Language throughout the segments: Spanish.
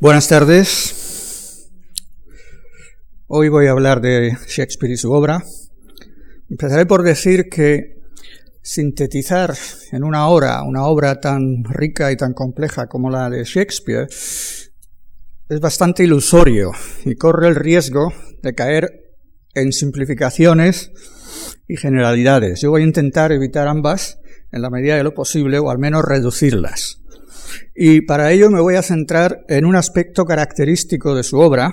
Buenas tardes. Hoy voy a hablar de Shakespeare y su obra. Empezaré por decir que sintetizar en una hora una obra tan rica y tan compleja como la de Shakespeare es bastante ilusorio y corre el riesgo de caer en simplificaciones y generalidades. Yo voy a intentar evitar ambas en la medida de lo posible o al menos reducirlas. Y para ello me voy a centrar en un aspecto característico de su obra,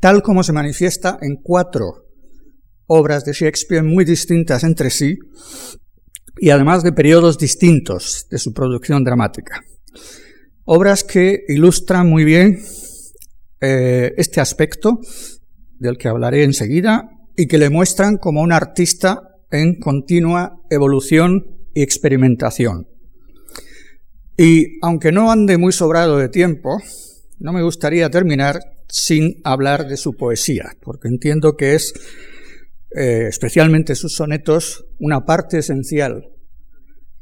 tal como se manifiesta en cuatro obras de Shakespeare muy distintas entre sí y además de periodos distintos de su producción dramática. Obras que ilustran muy bien eh, este aspecto del que hablaré enseguida y que le muestran como un artista en continua evolución y experimentación. Y aunque no ande muy sobrado de tiempo, no me gustaría terminar sin hablar de su poesía, porque entiendo que es, eh, especialmente sus sonetos, una parte esencial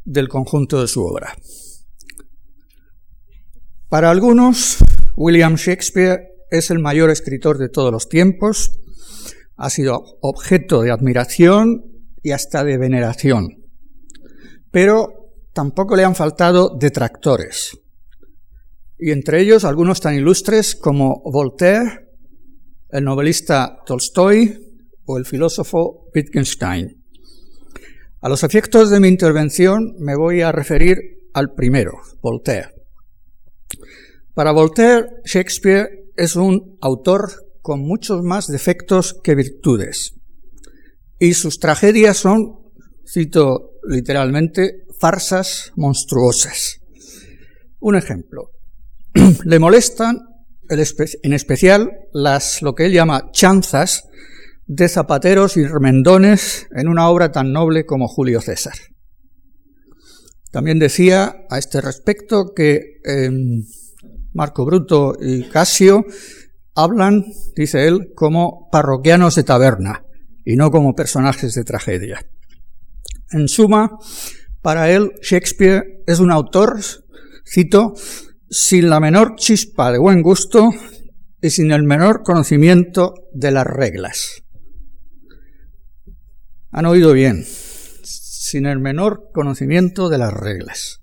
del conjunto de su obra. Para algunos, William Shakespeare es el mayor escritor de todos los tiempos, ha sido objeto de admiración y hasta de veneración. Pero tampoco le han faltado detractores, y entre ellos algunos tan ilustres como Voltaire, el novelista Tolstoy o el filósofo Wittgenstein. A los efectos de mi intervención me voy a referir al primero, Voltaire. Para Voltaire, Shakespeare es un autor con muchos más defectos que virtudes, y sus tragedias son, cito literalmente, farsas monstruosas. Un ejemplo. Le molestan en especial las, lo que él llama chanzas de zapateros y remendones en una obra tan noble como Julio César. También decía a este respecto que em, Marco Bruto y Casio hablan, dice él, como parroquianos de taberna y no como personajes de tragedia. En suma, para él, Shakespeare es un autor, cito, sin la menor chispa de buen gusto y sin el menor conocimiento de las reglas. Han oído bien, sin el menor conocimiento de las reglas.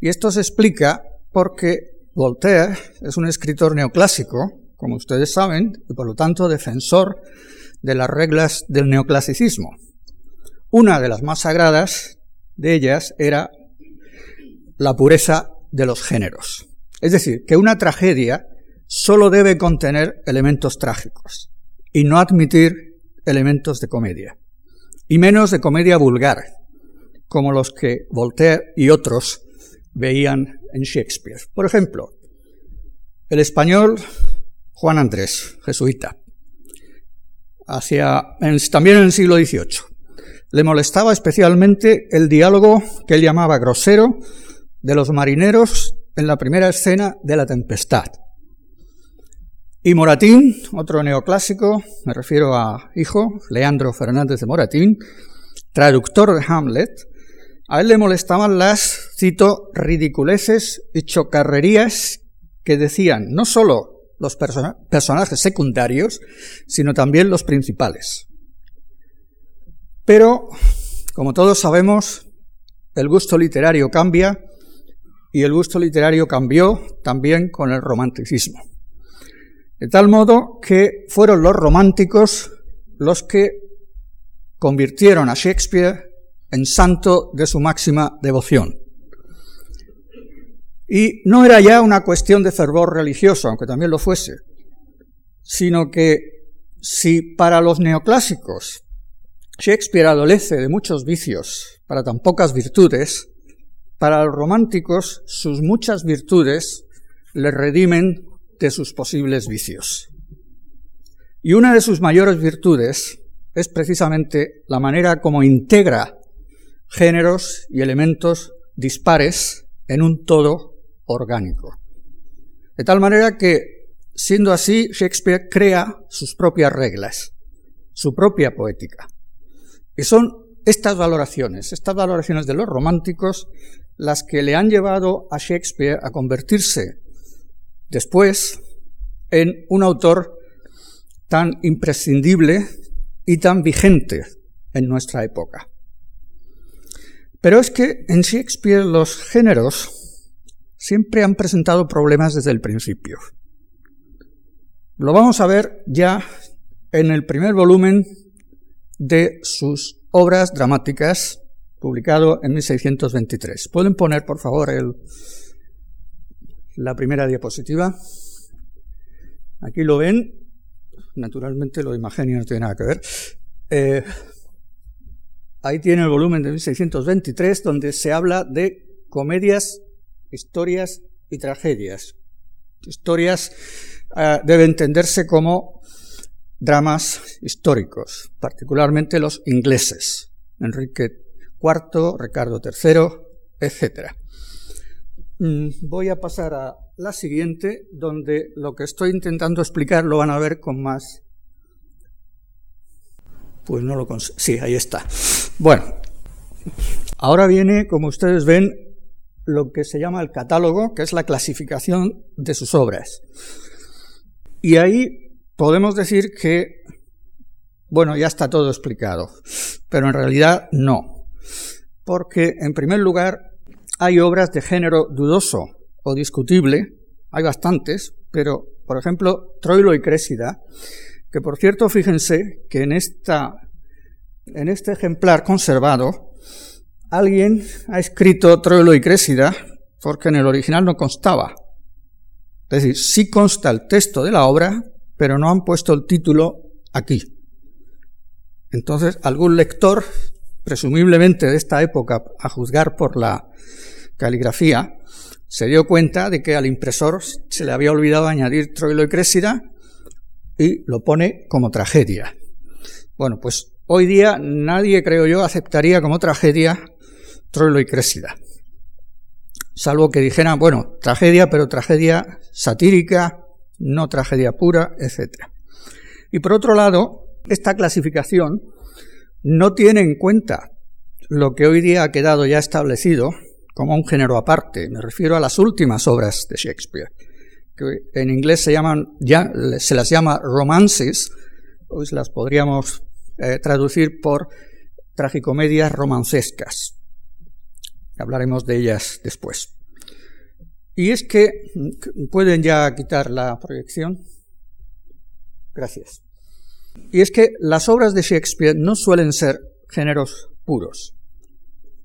Y esto se explica porque Voltaire es un escritor neoclásico, como ustedes saben, y por lo tanto defensor de las reglas del neoclasicismo. Una de las más sagradas de ellas era la pureza de los géneros. Es decir, que una tragedia solo debe contener elementos trágicos y no admitir elementos de comedia, y menos de comedia vulgar, como los que Voltaire y otros veían en Shakespeare. Por ejemplo, el español Juan Andrés, jesuita, hacia, también en el siglo XVIII. Le molestaba especialmente el diálogo que él llamaba grosero de los marineros en la primera escena de La Tempestad. Y Moratín, otro neoclásico, me refiero a hijo, Leandro Fernández de Moratín, traductor de Hamlet, a él le molestaban las, cito, ridiculeces y chocarrerías que decían no solo los personajes secundarios, sino también los principales. Pero, como todos sabemos, el gusto literario cambia y el gusto literario cambió también con el romanticismo. De tal modo que fueron los románticos los que convirtieron a Shakespeare en santo de su máxima devoción. Y no era ya una cuestión de fervor religioso, aunque también lo fuese, sino que si para los neoclásicos Shakespeare adolece de muchos vicios para tan pocas virtudes, para los románticos sus muchas virtudes le redimen de sus posibles vicios. Y una de sus mayores virtudes es precisamente la manera como integra géneros y elementos dispares en un todo orgánico. De tal manera que, siendo así, Shakespeare crea sus propias reglas, su propia poética. Y son estas valoraciones, estas valoraciones de los románticos, las que le han llevado a Shakespeare a convertirse después en un autor tan imprescindible y tan vigente en nuestra época. Pero es que en Shakespeare los géneros siempre han presentado problemas desde el principio. Lo vamos a ver ya en el primer volumen de sus obras dramáticas, publicado en 1623. ¿Pueden poner, por favor, el, la primera diapositiva? Aquí lo ven. Naturalmente lo de Imagenio no tiene nada que ver. Eh, ahí tiene el volumen de 1623 donde se habla de comedias, historias y tragedias. Historias eh, debe entenderse como dramas históricos, particularmente los ingleses, Enrique IV, Ricardo III, etc. Mm, voy a pasar a la siguiente, donde lo que estoy intentando explicar lo van a ver con más... Pues no lo consigo. Sí, ahí está. Bueno, ahora viene, como ustedes ven, lo que se llama el catálogo, que es la clasificación de sus obras. Y ahí podemos decir que, bueno, ya está todo explicado, pero en realidad no. Porque, en primer lugar, hay obras de género dudoso o discutible, hay bastantes, pero, por ejemplo, Troilo y Crésida, que por cierto, fíjense que en, esta, en este ejemplar conservado, alguien ha escrito Troilo y Crésida porque en el original no constaba. Es decir, sí consta el texto de la obra, pero no han puesto el título aquí. Entonces, algún lector, presumiblemente de esta época, a juzgar por la caligrafía, se dio cuenta de que al impresor se le había olvidado añadir Troilo y Crésida y lo pone como tragedia. Bueno, pues hoy día nadie, creo yo, aceptaría como tragedia Troilo y Crésida salvo que dijeran, bueno, tragedia, pero tragedia satírica, no tragedia pura, etc. Y por otro lado, esta clasificación no tiene en cuenta lo que hoy día ha quedado ya establecido como un género aparte. Me refiero a las últimas obras de Shakespeare, que en inglés se llaman, ya, se las llama romances, pues las podríamos eh, traducir por tragicomedias romancescas. Hablaremos de ellas después. Y es que, pueden ya quitar la proyección. Gracias. Y es que las obras de Shakespeare no suelen ser géneros puros.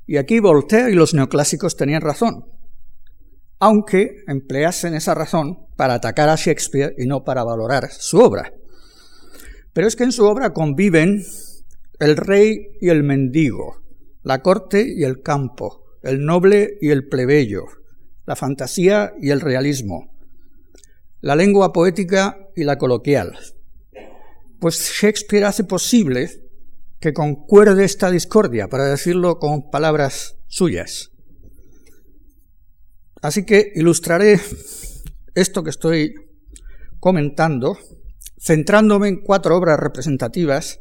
Y aquí Voltaire y los neoclásicos tenían razón, aunque empleasen esa razón para atacar a Shakespeare y no para valorar su obra. Pero es que en su obra conviven el rey y el mendigo, la corte y el campo, el noble y el plebeyo, la fantasía y el realismo, la lengua poética y la coloquial. Pues Shakespeare hace posible que concuerde esta discordia, para decirlo con palabras suyas. Así que ilustraré esto que estoy comentando, centrándome en cuatro obras representativas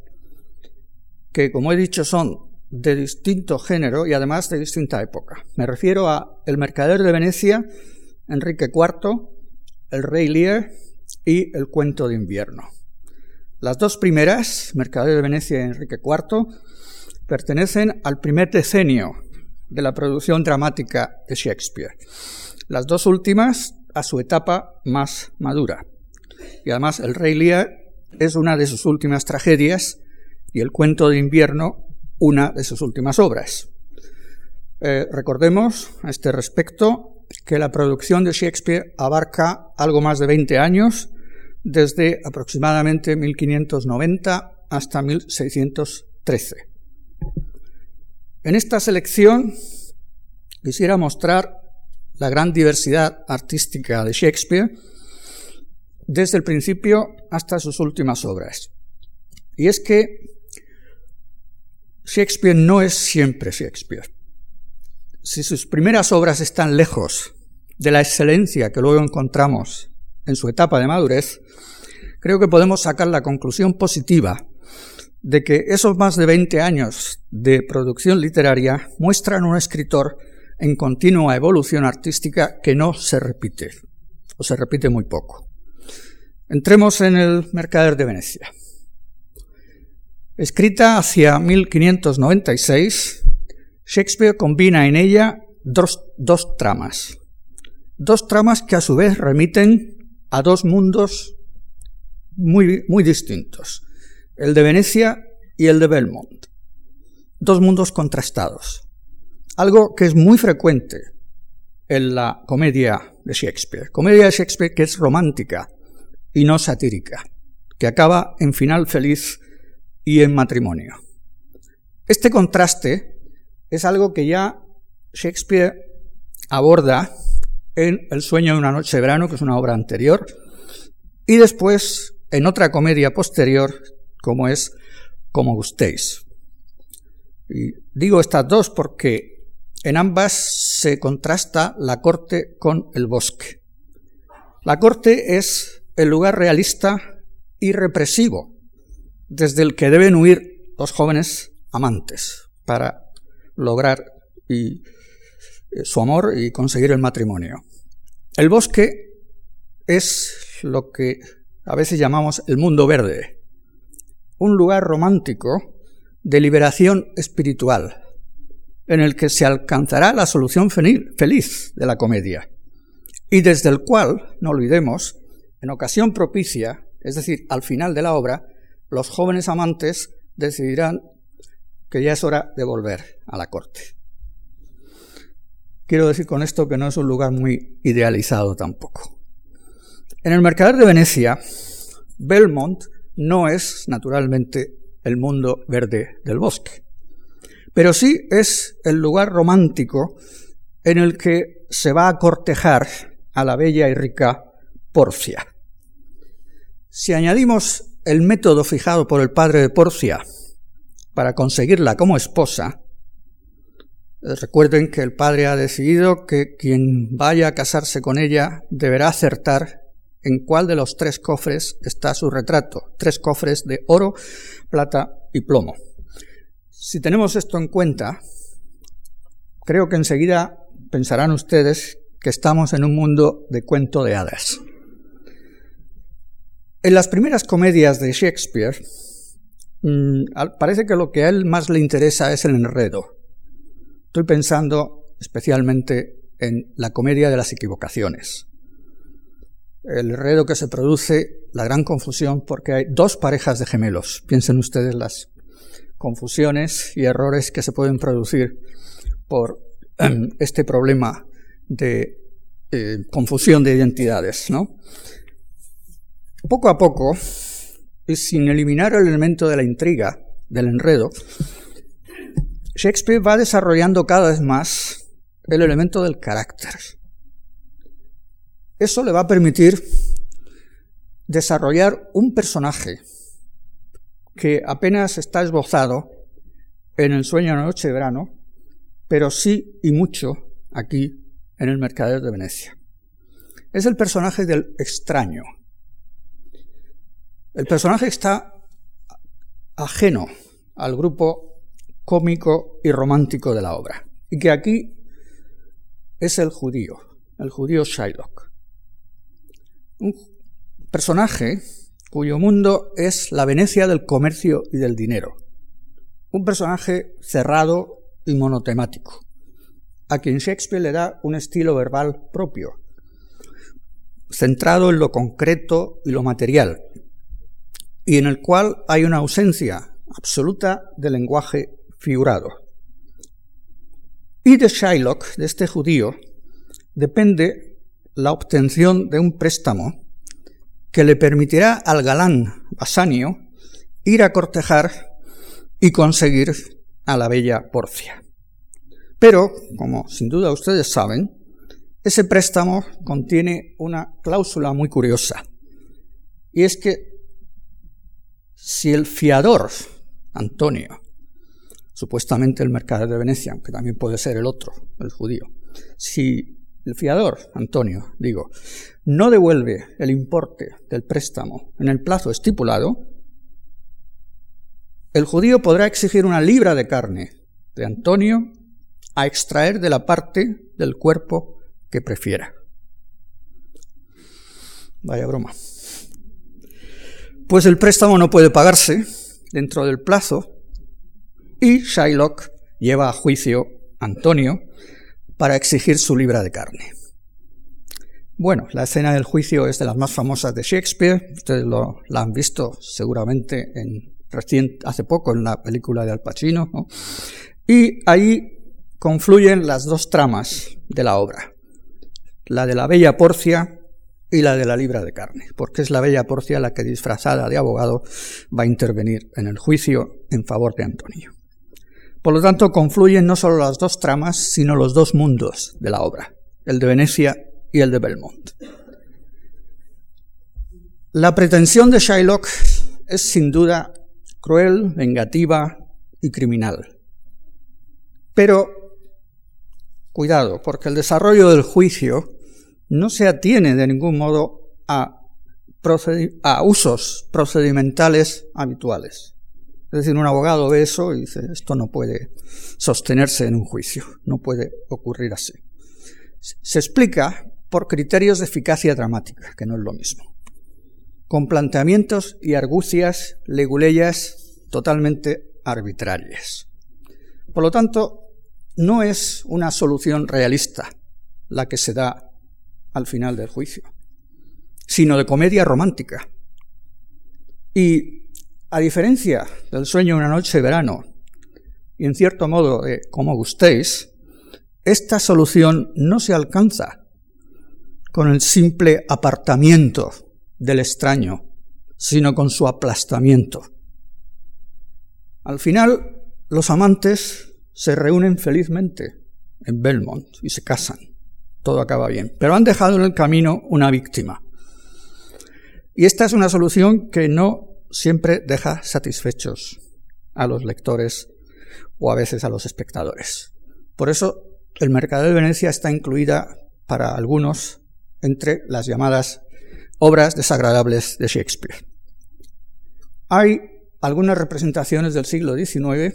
que, como he dicho, son de distinto género y además de distinta época. Me refiero a El Mercader de Venecia, Enrique IV, El Rey Lear y El Cuento de Invierno. Las dos primeras, Mercader de Venecia y Enrique IV, pertenecen al primer decenio de la producción dramática de Shakespeare. Las dos últimas a su etapa más madura. Y además El Rey Lear es una de sus últimas tragedias y El Cuento de Invierno una de sus últimas obras. Eh, recordemos a este respecto que la producción de Shakespeare abarca algo más de 20 años, desde aproximadamente 1590 hasta 1613. En esta selección quisiera mostrar la gran diversidad artística de Shakespeare desde el principio hasta sus últimas obras. Y es que Shakespeare no es siempre Shakespeare. Si sus primeras obras están lejos de la excelencia que luego encontramos en su etapa de madurez, creo que podemos sacar la conclusión positiva de que esos más de 20 años de producción literaria muestran un escritor en continua evolución artística que no se repite. o se repite muy poco. Entremos en el Mercader de Venecia. Escrita hacia 1596, Shakespeare combina en ella dos, dos tramas. Dos tramas que a su vez remiten a dos mundos muy, muy distintos, el de Venecia y el de Belmont. Dos mundos contrastados. Algo que es muy frecuente en la comedia de Shakespeare. Comedia de Shakespeare que es romántica y no satírica, que acaba en final feliz y en matrimonio. Este contraste es algo que ya Shakespeare aborda en El sueño de una noche de verano, que es una obra anterior, y después en otra comedia posterior, como es Como gustéis. Y digo estas dos porque en ambas se contrasta la corte con el bosque. La corte es el lugar realista y represivo desde el que deben huir los jóvenes amantes para lograr eh, su amor y conseguir el matrimonio. El bosque es lo que a veces llamamos el mundo verde, un lugar romántico de liberación espiritual, en el que se alcanzará la solución feliz de la comedia, y desde el cual, no olvidemos, en ocasión propicia, es decir, al final de la obra, los jóvenes amantes decidirán que ya es hora de volver a la corte. Quiero decir con esto que no es un lugar muy idealizado tampoco. En el Mercader de Venecia, Belmont no es, naturalmente, el mundo verde del bosque, pero sí es el lugar romántico en el que se va a cortejar a la bella y rica Porcia. Si añadimos el método fijado por el padre de Porcia para conseguirla como esposa, eh, recuerden que el padre ha decidido que quien vaya a casarse con ella deberá acertar en cuál de los tres cofres está su retrato, tres cofres de oro, plata y plomo. Si tenemos esto en cuenta, creo que enseguida pensarán ustedes que estamos en un mundo de cuento de hadas. En las primeras comedias de Shakespeare, mm, parece que lo que a él más le interesa es el enredo. Estoy pensando especialmente en la comedia de las equivocaciones. El enredo que se produce, la gran confusión, porque hay dos parejas de gemelos. Piensen ustedes las confusiones y errores que se pueden producir por este problema de eh, confusión de identidades, ¿no? Poco a poco, y sin eliminar el elemento de la intriga, del enredo, Shakespeare va desarrollando cada vez más el elemento del carácter. Eso le va a permitir desarrollar un personaje que apenas está esbozado en el sueño de la noche de verano, pero sí y mucho aquí en el Mercader de Venecia. Es el personaje del extraño, el personaje está ajeno al grupo cómico y romántico de la obra, y que aquí es el judío, el judío Shylock. Un personaje cuyo mundo es la Venecia del comercio y del dinero. Un personaje cerrado y monotemático, a quien Shakespeare le da un estilo verbal propio, centrado en lo concreto y lo material, y en el cual hay una ausencia absoluta de lenguaje figurado. Y de Shylock, de este judío, depende la obtención de un préstamo que le permitirá al galán Basanio ir a cortejar y conseguir a la bella Porcia. Pero, como sin duda ustedes saben, ese préstamo contiene una cláusula muy curiosa, y es que si el fiador, Antonio, supuestamente el mercader de Venecia, aunque también puede ser el otro, el judío, si el fiador, Antonio, digo, no devuelve el importe del préstamo en el plazo estipulado, el judío podrá exigir una libra de carne de Antonio a extraer de la parte del cuerpo que prefiera. Vaya broma. Pues el préstamo no puede pagarse dentro del plazo y Shylock lleva a juicio a Antonio para exigir su libra de carne. Bueno, la escena del juicio es de las más famosas de Shakespeare. Ustedes lo, la han visto seguramente en, hace poco en la película de Al Pacino. Y ahí confluyen las dos tramas de la obra. La de la bella Porcia y la de la libra de carne, porque es la bella Porcia la que disfrazada de abogado va a intervenir en el juicio en favor de Antonio. Por lo tanto, confluyen no solo las dos tramas, sino los dos mundos de la obra, el de Venecia y el de Belmont. La pretensión de Shylock es sin duda cruel, vengativa y criminal. Pero, cuidado, porque el desarrollo del juicio no se atiene de ningún modo a, usos procedimentales habituales. Es decir, un abogado ve eso y dice, esto no puede sostenerse en un juicio, no puede ocurrir así. Se explica por criterios de eficacia dramática, que no es lo mismo, con planteamientos y argucias leguleyas totalmente arbitrarias. Por lo tanto, no es una solución realista la que se da al final del juicio, sino de comedia romántica. Y a diferencia del sueño de una noche de verano, y en cierto modo de como gustéis, esta solución no se alcanza con el simple apartamiento del extraño, sino con su aplastamiento. Al final, los amantes se reúnen felizmente en Belmont y se casan. Todo acaba bien. Pero han dejado en el camino una víctima. Y esta es una solución que no siempre deja satisfechos a los lectores o a veces a los espectadores. Por eso el mercado de Venecia está incluida para algunos entre las llamadas obras desagradables de Shakespeare. Hay algunas representaciones del siglo XIX,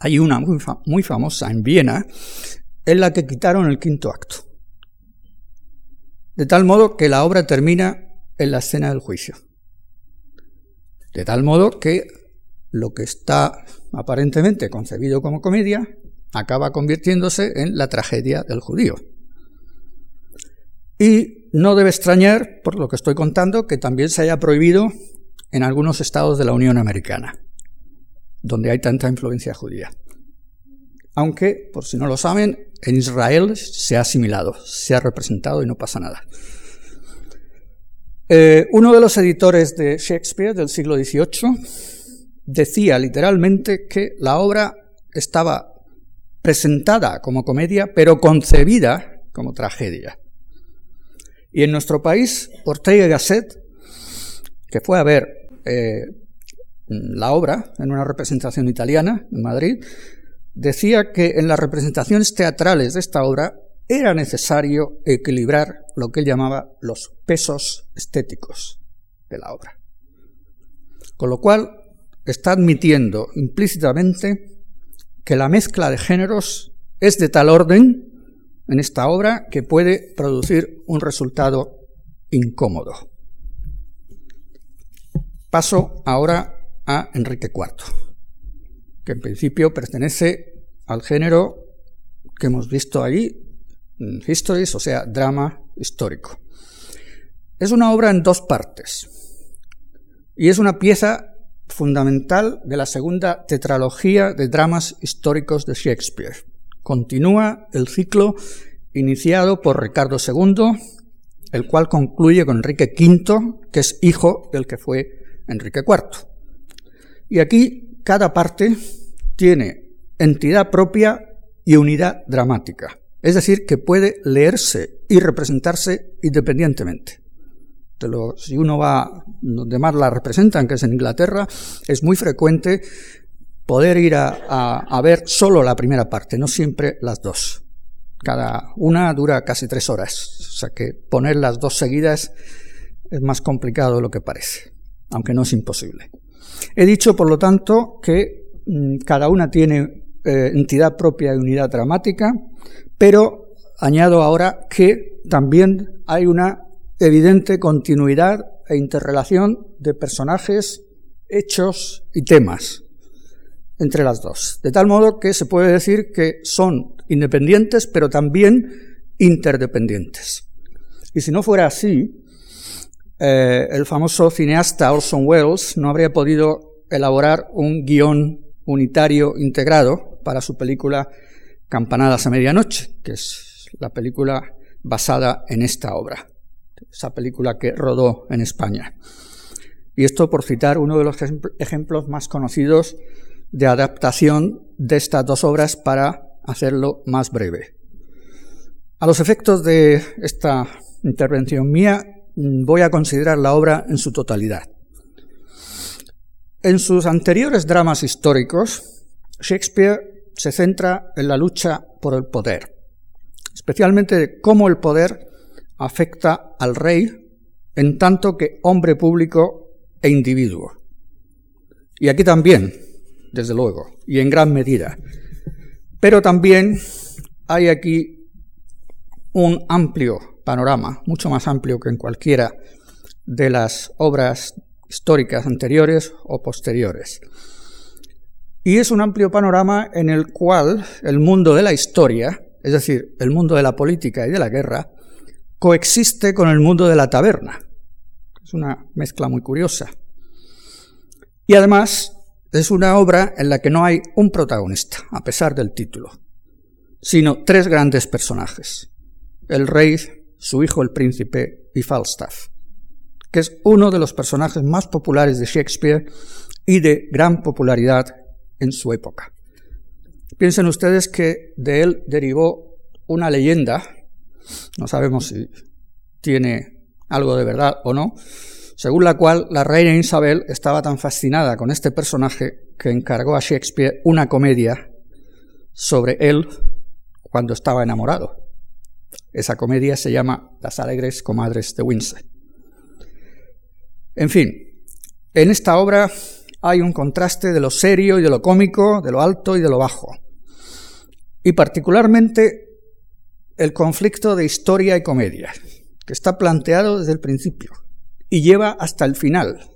hay una muy, famosa en Viena, en la que quitaron el quinto acto, de tal modo que la obra termina en la escena del juicio. De tal modo que lo que está aparentemente concebido como comedia acaba convirtiéndose en la tragedia del judío. Y no debe extrañar, por lo que estoy contando, que también se haya prohibido en algunos estados de la Unión Americana, donde hay tanta influencia judía. Aunque, por si no lo saben, en Israel se ha asimilado, se ha representado y no pasa nada. Eh, uno de los editores de Shakespeare del siglo XVIII decía literalmente que la obra estaba presentada como comedia, pero concebida como tragedia. Y en nuestro país, Ortega y Gasset, que fue a ver eh, la obra en una representación italiana en Madrid, decía que en las representaciones teatrales de esta obra era necesario equilibrar lo que él llamaba los pesos estéticos de la obra. Con lo cual, está admitiendo implícitamente que la mezcla de géneros es de tal orden en esta obra que puede producir un resultado incómodo. Paso ahora a Enrique IV, que en principio pertenece al género que hemos visto ahí, Histories, o sea, drama histórico. Es una obra en dos partes y es una pieza fundamental de la segunda tetralogía de dramas históricos de Shakespeare continúa el ciclo iniciado por Ricardo II, el cual concluye con Enrique V, que es hijo del que fue Enrique IV. Y aquí cada parte tiene entidad propia y unidad dramática, es decir, que puede leerse y representarse independientemente. si uno va donde más la representan, que es en Inglaterra, es muy frecuente poder ir a, ver solo la primera parte, no siempre las dos. Cada una dura casi tres horas, o sea que poner las dos seguidas es más complicado de lo que parece, aunque no es imposible. He dicho, por lo tanto, que mm, cada una tiene eh, entidad propia y unidad dramática, pero añado ahora que también hay una evidente continuidad e interrelación de personajes, hechos y temas entre las dos. De tal modo que se puede decir que son independientes, pero también interdependientes. Y si no fuera así, eh, el famoso cineasta Orson Welles no habría podido elaborar un guion unitario integrado para su película Campanadas a Medianoche, que es la película basada en esta obra, esa película que rodó en España. Y esto por citar uno de los ejemplos más conocidos de adaptación de estas dos obras para hacerlo más breve. A los efectos de esta intervención mía, voy a considerar la obra en su totalidad. En sus anteriores dramas históricos, Shakespeare se centra en la lucha por el poder, especialmente de cómo el poder afecta al rey en tanto que hombre público e individuo. Y aquí también, desde luego, y en gran medida. Pero también hay aquí un amplio panorama, mucho más amplio que en cualquiera de las obras históricas anteriores o posteriores. Y es un amplio panorama en el cual el mundo de la historia, es decir, el mundo de la política y de la guerra, coexiste con el mundo de la taberna. Es una mezcla muy curiosa. Y además es una obra en la que no hay un protagonista, a pesar del título, sino tres grandes personajes. El rey, su hijo el príncipe y Falstaff, que es uno de los personajes más populares de Shakespeare y de gran popularidad en su época. Piensen ustedes que de él derivó una leyenda, no sabemos si tiene algo de verdad o no, según la cual la reina Isabel estaba tan fascinada con este personaje que encargó a Shakespeare una comedia sobre él cuando estaba enamorado. Esa comedia se llama Las alegres comadres de Windsor. En fin, en esta obra hay un contraste de lo serio y de lo cómico, de lo alto y de lo bajo. Y particularmente el conflicto de historia y comedia, que está planteado desde el principio y lleva hasta el final,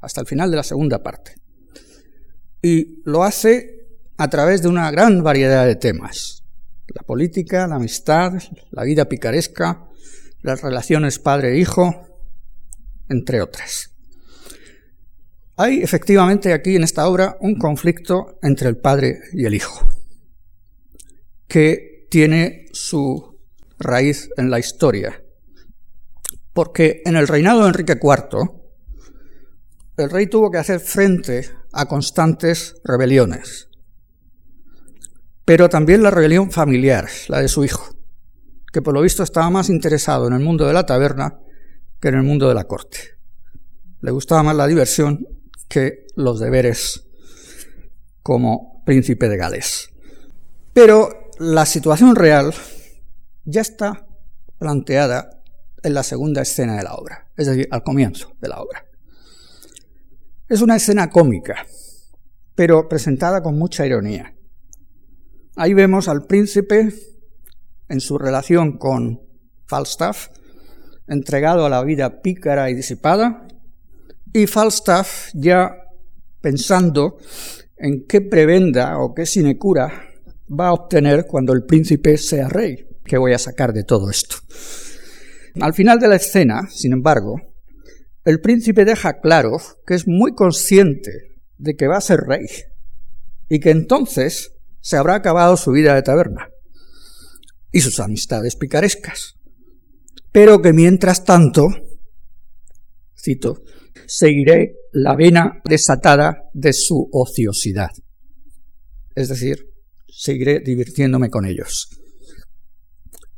hasta el final de la segunda parte. Y lo hace a través de una gran variedad de temas. La política, la amistad, la vida picaresca, las relaciones padre-hijo, entre otras. Hay efectivamente aquí en esta obra un conflicto entre el padre y el hijo, que tiene su raíz en la historia porque en el reinado de Enrique IV, el rey tuvo que hacer frente a constantes rebeliones, pero también la rebelión familiar, la de su hijo, que por lo visto estaba más interesado en el mundo de la taberna que en el mundo de la corte. Le gustaba más la diversión que los deberes como príncipe de Gales. Pero la situación real ya está planteada en la segunda escena de la obra, es decir, al comienzo de la obra. Es una escena cómica, pero presentada con mucha ironía. Ahí vemos al príncipe en su relación con Falstaff, entregado a la vida pícara y disipada, y Falstaff ya pensando en qué prebenda o qué sinecura va a obtener cuando el príncipe sea rey. ¿Qué voy a sacar de todo esto? Al final de la escena, sin embargo, el príncipe deja claro que es muy consciente de que va a ser rey y que entonces se habrá acabado su vida de taberna y sus amistades picarescas, pero que mientras tanto, cito, seguiré la vena desatada de su ociosidad, es decir, seguiré divirtiéndome con ellos.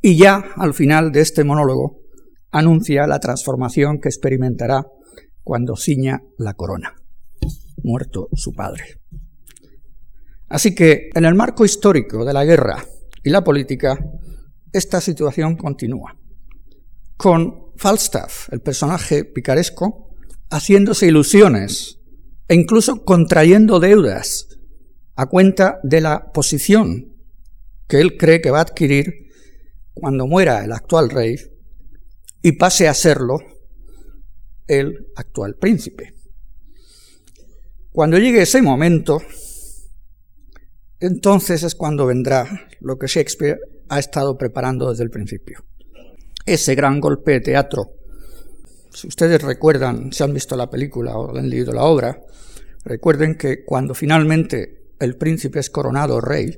Y ya al final de este monólogo, anuncia la transformación que experimentará cuando ciña la corona, muerto su padre. Así que en el marco histórico de la guerra y la política, esta situación continúa, con Falstaff, el personaje picaresco, haciéndose ilusiones e incluso contrayendo deudas a cuenta de la posición que él cree que va a adquirir cuando muera el actual rey y pase a serlo el actual príncipe. Cuando llegue ese momento, entonces es cuando vendrá lo que Shakespeare ha estado preparando desde el principio. Ese gran golpe de teatro. Si ustedes recuerdan, si han visto la película o han leído la obra, recuerden que cuando finalmente el príncipe es coronado rey,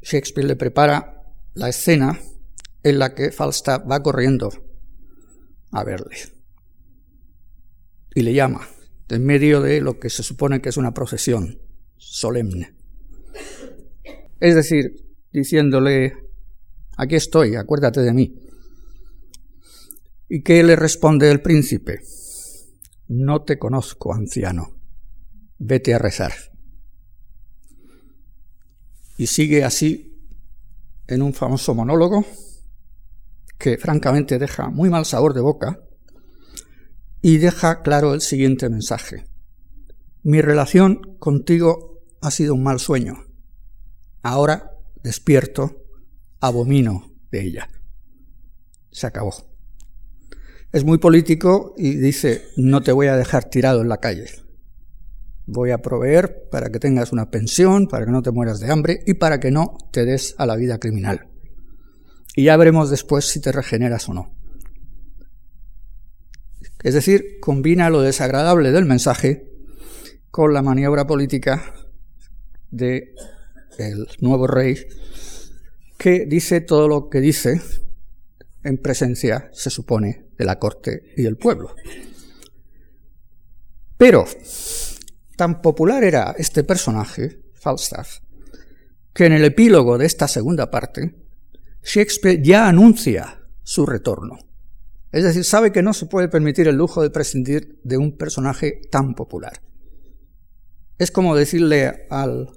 Shakespeare le prepara la escena en la que Falstaff va corriendo a verle y le llama en medio de lo que se supone que es una procesión solemne. Es decir, diciéndole, aquí estoy, acuérdate de mí. ¿Y qué le responde el príncipe? No te conozco, anciano, vete a rezar. Y sigue así en un famoso monólogo que francamente deja muy mal sabor de boca y deja claro el siguiente mensaje. Mi relación contigo ha sido un mal sueño. Ahora, despierto, abomino de ella. Se acabó. Es muy político y dice, no te voy a dejar tirado en la calle. Voy a proveer para que tengas una pensión, para que no te mueras de hambre y para que no te des a la vida criminal. Y ya veremos después si te regeneras o no. Es decir, combina lo desagradable del mensaje con la maniobra política de el nuevo rey que dice todo lo que dice en presencia, se supone, de la corte y del pueblo. Pero tan popular era este personaje, Falstaff, que en el epílogo de esta segunda parte, Shakespeare ya anuncia su retorno. Es decir, sabe que no se puede permitir el lujo de prescindir de un personaje tan popular. Es como decirle al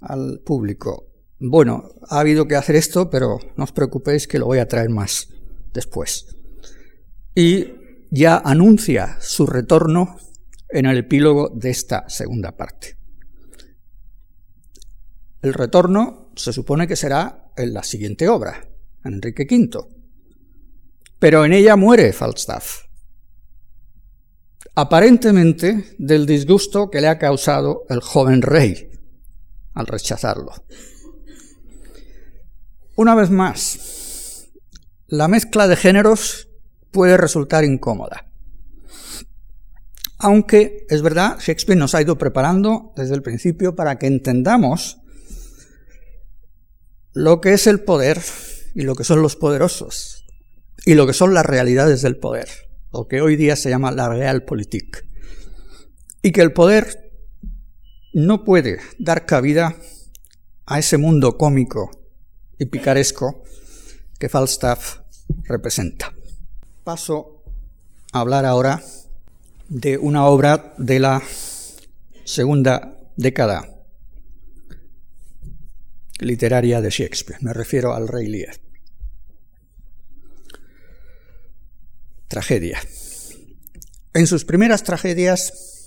al público, bueno, ha habido que hacer esto, pero no os preocupéis que lo voy a traer más después. Y ya anuncia su retorno en el epílogo de esta segunda parte. El retorno se supone que será en la siguiente obra, Enrique V. Pero en ella muere Falstaff, aparentemente del disgusto que le ha causado el joven rey, al rechazarlo. Una vez más, la mezcla de géneros puede resultar incómoda. Aunque es verdad, Shakespeare nos ha ido preparando desde el principio para que entendamos lo que es el poder y lo que son los poderosos y lo que son las realidades del poder, lo que hoy día se llama la realpolitik. Y que el poder no puede dar cabida a ese mundo cómico y picaresco que Falstaff representa. Paso a hablar ahora de una obra de la segunda década literaria de Shakespeare. Me refiero al Rey Lear. Tragedia. En sus primeras tragedias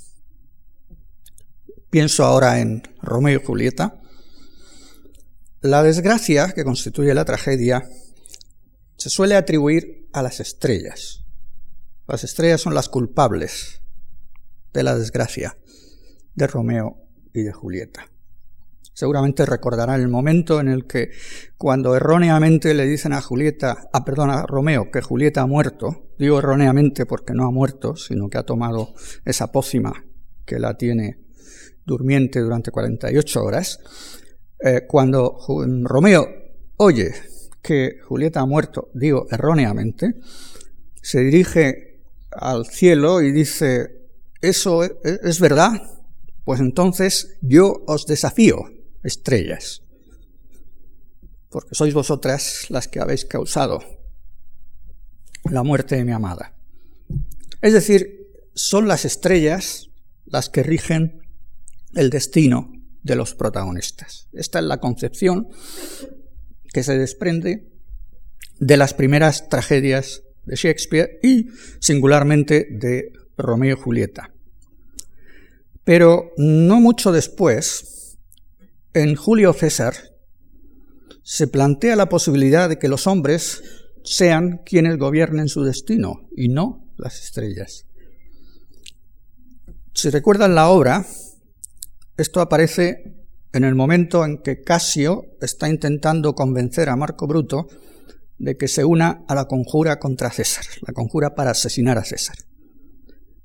Pienso ahora en Romeo y Julieta. La desgracia que constituye la tragedia se suele atribuir a las estrellas. Las estrellas son las culpables de la desgracia de Romeo y de Julieta. Seguramente recordarán el momento en el que cuando erróneamente le dicen a Julieta, ah, perdón, a Romeo que Julieta ha muerto, digo erróneamente porque no ha muerto, sino que ha tomado esa pócima que la tiene durmiente durante 48 horas, eh, cuando Romeo oye que Julieta ha muerto, digo erróneamente, se dirige al cielo y dice, ¿eso e-, e-, es verdad? Pues entonces yo os desafío, estrellas, porque sois vosotras las que habéis causado la muerte de mi amada. Es decir, son las estrellas las que rigen el destino de los protagonistas. Esta es la concepción que se desprende de las primeras tragedias de Shakespeare y singularmente de Romeo y Julieta. Pero no mucho después, en Julio César, se plantea la posibilidad de que los hombres sean quienes gobiernen su destino y no las estrellas. Si recuerdan la obra, esto aparece en el momento en que Casio está intentando convencer a Marco Bruto de que se una a la conjura contra César, la conjura para asesinar a César.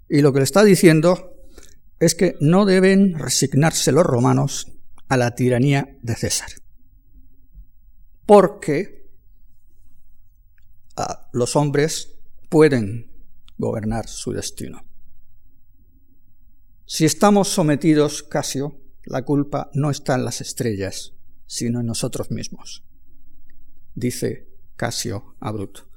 Y lo que le está diciendo es que no deben resignarse los romanos a la tiranía de César, porque ah, los hombres pueden gobernar su destino. Si estamos sometidos, Casio, la culpa no está en las estrellas, sino en nosotros mismos, dice Casio a Bruto.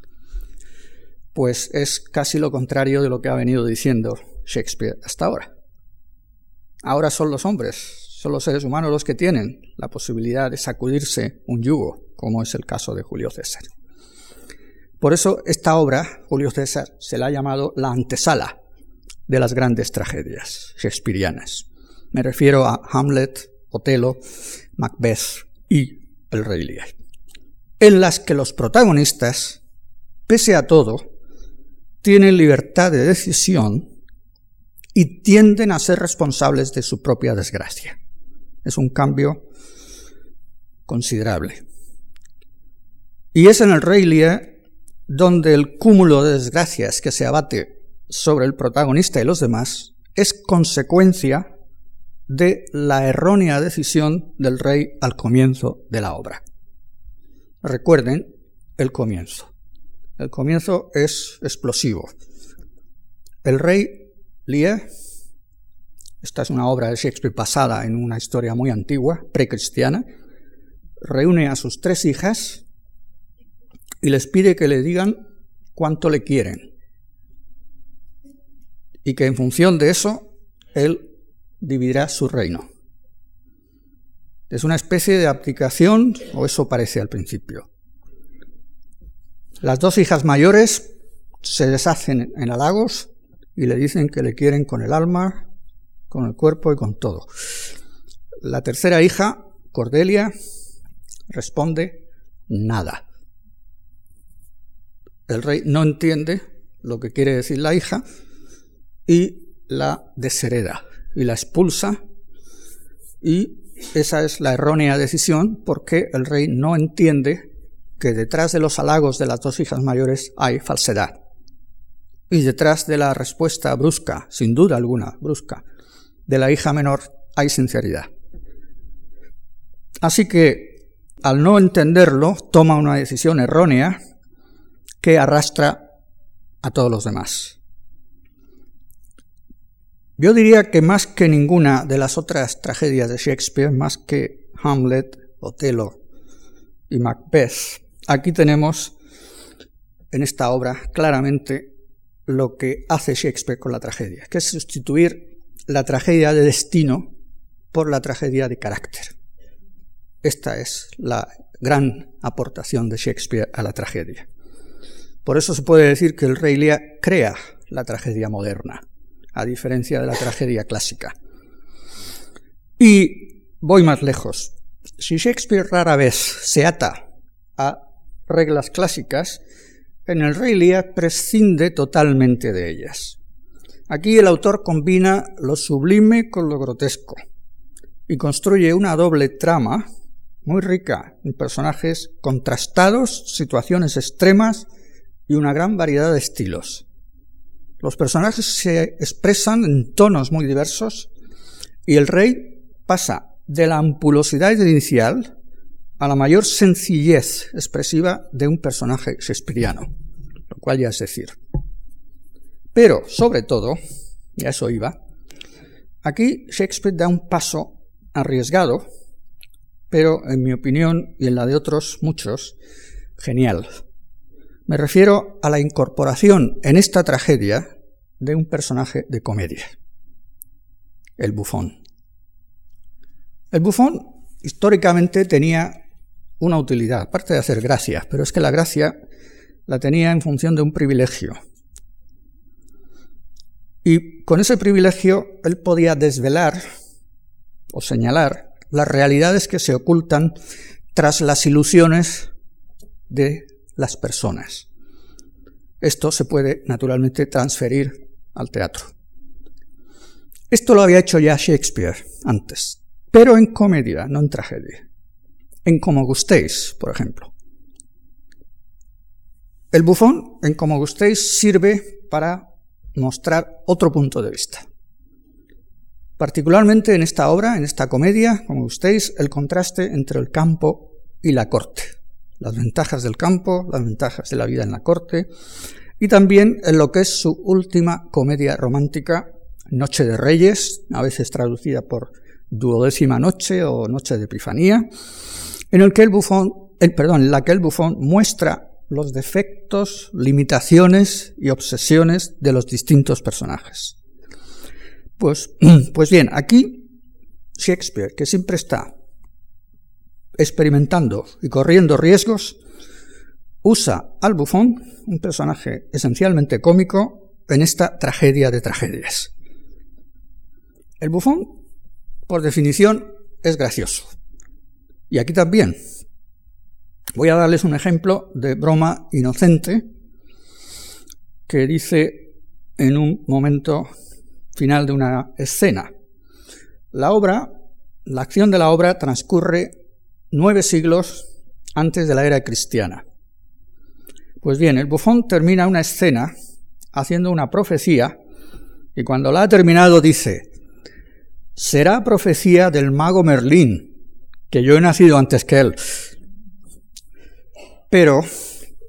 Pues es casi lo contrario de lo que ha venido diciendo Shakespeare hasta ahora. Ahora son los hombres, son los seres humanos los que tienen la posibilidad de sacudirse un yugo, como es el caso de Julio César. Por eso esta obra, Julio César, se la ha llamado la antesala de las grandes tragedias shakespearianas. Me refiero a Hamlet, Otelo, Macbeth y El Rey Lear, en las que los protagonistas, pese a todo, tienen libertad de decisión y tienden a ser responsables de su propia desgracia. Es un cambio considerable. Y es en el Rey Lear donde el cúmulo de desgracias que se abate sobre el protagonista y los demás es consecuencia de la errónea decisión del rey al comienzo de la obra. Recuerden el comienzo. El comienzo es explosivo. El rey Lear, esta es una obra de Shakespeare basada en una historia muy antigua, precristiana, reúne a sus tres hijas y les pide que le digan cuánto le quieren y que en función de eso él dividirá su reino. Es una especie de abdicación, o eso parece al principio. Las dos hijas mayores se deshacen en halagos y le dicen que le quieren con el alma, con el cuerpo y con todo. La tercera hija, Cordelia, responde nada. El rey no entiende lo que quiere decir la hija y la deshereda y la expulsa y esa es la errónea decisión porque el rey no entiende que detrás de los halagos de las dos hijas mayores hay falsedad y detrás de la respuesta brusca, sin duda alguna brusca, de la hija menor hay sinceridad. Así que, al no entenderlo, toma una decisión errónea que arrastra a todos los demás. Yo diría que más que ninguna de las otras tragedias de Shakespeare, más que Hamlet, Otelo y Macbeth, aquí tenemos en esta obra claramente lo que hace Shakespeare con la tragedia, que es sustituir la tragedia de destino por la tragedia de carácter. Esta es la gran aportación de Shakespeare a la tragedia. Por eso se puede decir que el Rey Lear crea la tragedia moderna a diferencia de la tragedia clásica. Y voy más lejos. Si Shakespeare rara vez se ata a reglas clásicas, en el Rey Lear prescinde totalmente de ellas. Aquí el autor combina lo sublime con lo grotesco y construye una doble trama muy rica en personajes contrastados, situaciones extremas y una gran variedad de estilos. Los personajes se expresan en tonos muy diversos y el rey pasa de la ampulosidad inicial a la mayor sencillez expresiva de un personaje shakespeariano, lo cual ya es decir. Pero, sobre todo, y a eso iba, aquí Shakespeare da un paso arriesgado, pero en mi opinión y en la de otros muchos, genial. Me refiero a la incorporación en esta tragedia de un personaje de comedia, el bufón. El bufón históricamente tenía una utilidad, aparte de hacer gracia, pero es que la gracia la tenía en función de un privilegio. Y con ese privilegio él podía desvelar o señalar las realidades que se ocultan tras las ilusiones de las personas. Esto se puede naturalmente transferir al teatro. Esto lo había hecho ya Shakespeare antes, pero en comedia, no en tragedia. En Como gustéis, por ejemplo. El bufón, en Como gustéis, sirve para mostrar otro punto de vista. Particularmente en esta obra, en esta comedia, como gustéis, el contraste entre el campo y la corte. Las ventajas del campo, las ventajas de la vida en la corte, y también en lo que es su última comedia romántica, Noche de Reyes, a veces traducida por Duodécima Noche o Noche de Epifanía, en el que el bufón, el, perdón, en la que el bufón muestra los defectos, limitaciones y obsesiones de los distintos personajes. Pues, pues bien, aquí Shakespeare, que siempre está experimentando y corriendo riesgos, usa al bufón, un personaje esencialmente cómico, en esta tragedia de tragedias. El bufón, por definición, es gracioso. Y aquí también. Voy a darles un ejemplo de broma inocente que dice en un momento final de una escena. La obra, la acción de la obra transcurre nueve siglos antes de la era cristiana. Pues bien, el bufón termina una escena haciendo una profecía y cuando la ha terminado dice, será profecía del mago Merlín, que yo he nacido antes que él. Pero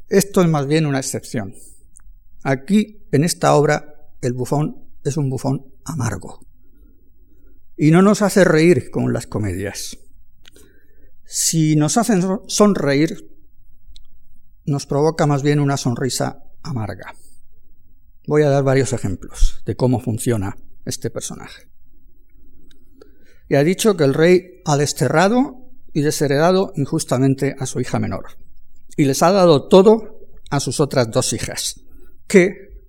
esto es más bien una excepción. Aquí, en esta obra, el bufón es un bufón amargo. Y no nos hace reír con las comedias. Si nos hacen sonreír, nos provoca más bien una sonrisa amarga. Voy a dar varios ejemplos de cómo funciona este personaje y ha dicho que el rey ha desterrado y desheredado injustamente a su hija menor, y les ha dado todo a sus otras dos hijas, que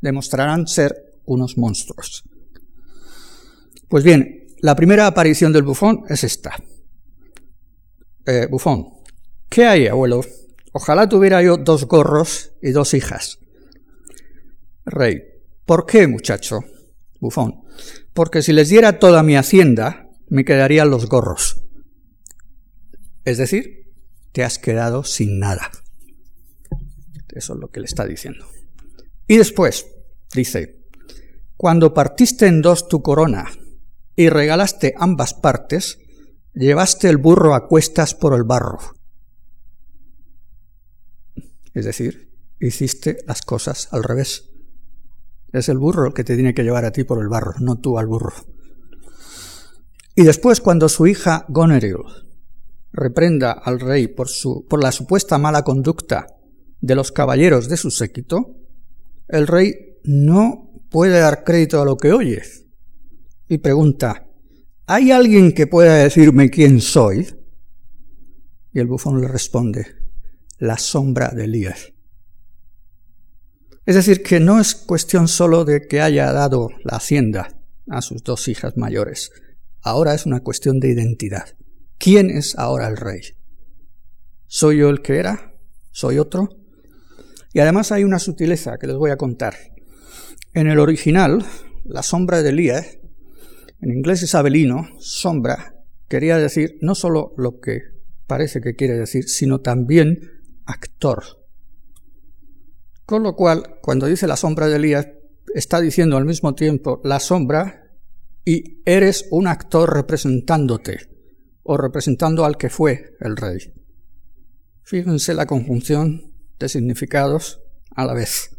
demostrarán ser unos monstruos. Pues bien, la primera aparición del bufón es esta. Eh, bufón, ¿qué hay, abuelo? Ojalá tuviera yo dos gorros y dos hijas. Rey, ¿por qué, muchacho? Bufón, porque si les diera toda mi hacienda, me quedarían los gorros. Es decir, te has quedado sin nada. Eso es lo que le está diciendo. Y después, dice, cuando partiste en dos tu corona y regalaste ambas partes, llevaste el burro a cuestas por el barro. Es decir, hiciste las cosas al revés. Es el burro el que te tiene que llevar a ti por el barro, no tú al burro. Y después, cuando su hija Goneril reprenda al rey por, su, por la supuesta mala conducta de los caballeros de su séquito, el rey no puede dar crédito a lo que oye y pregunta, ¿hay alguien que pueda decirme quién soy? Y el bufón le responde, la sombra de Elías. Es decir, que no es cuestión solo de que haya dado la hacienda a sus dos hijas mayores, Ahora es una cuestión de identidad. ¿Quién es ahora el rey? ¿Soy yo el que era? ¿Soy otro? Y además hay una sutileza que les voy a contar. En el original, la sombra de Elías, en inglés isabelino, sombra, quería decir no solo lo que parece que quiere decir, sino también actor. Con lo cual, cuando dice la sombra de Elías, está diciendo al mismo tiempo la sombra y eres un actor representándote o representando al que fue el rey. Fíjense la conjunción de significados a la vez.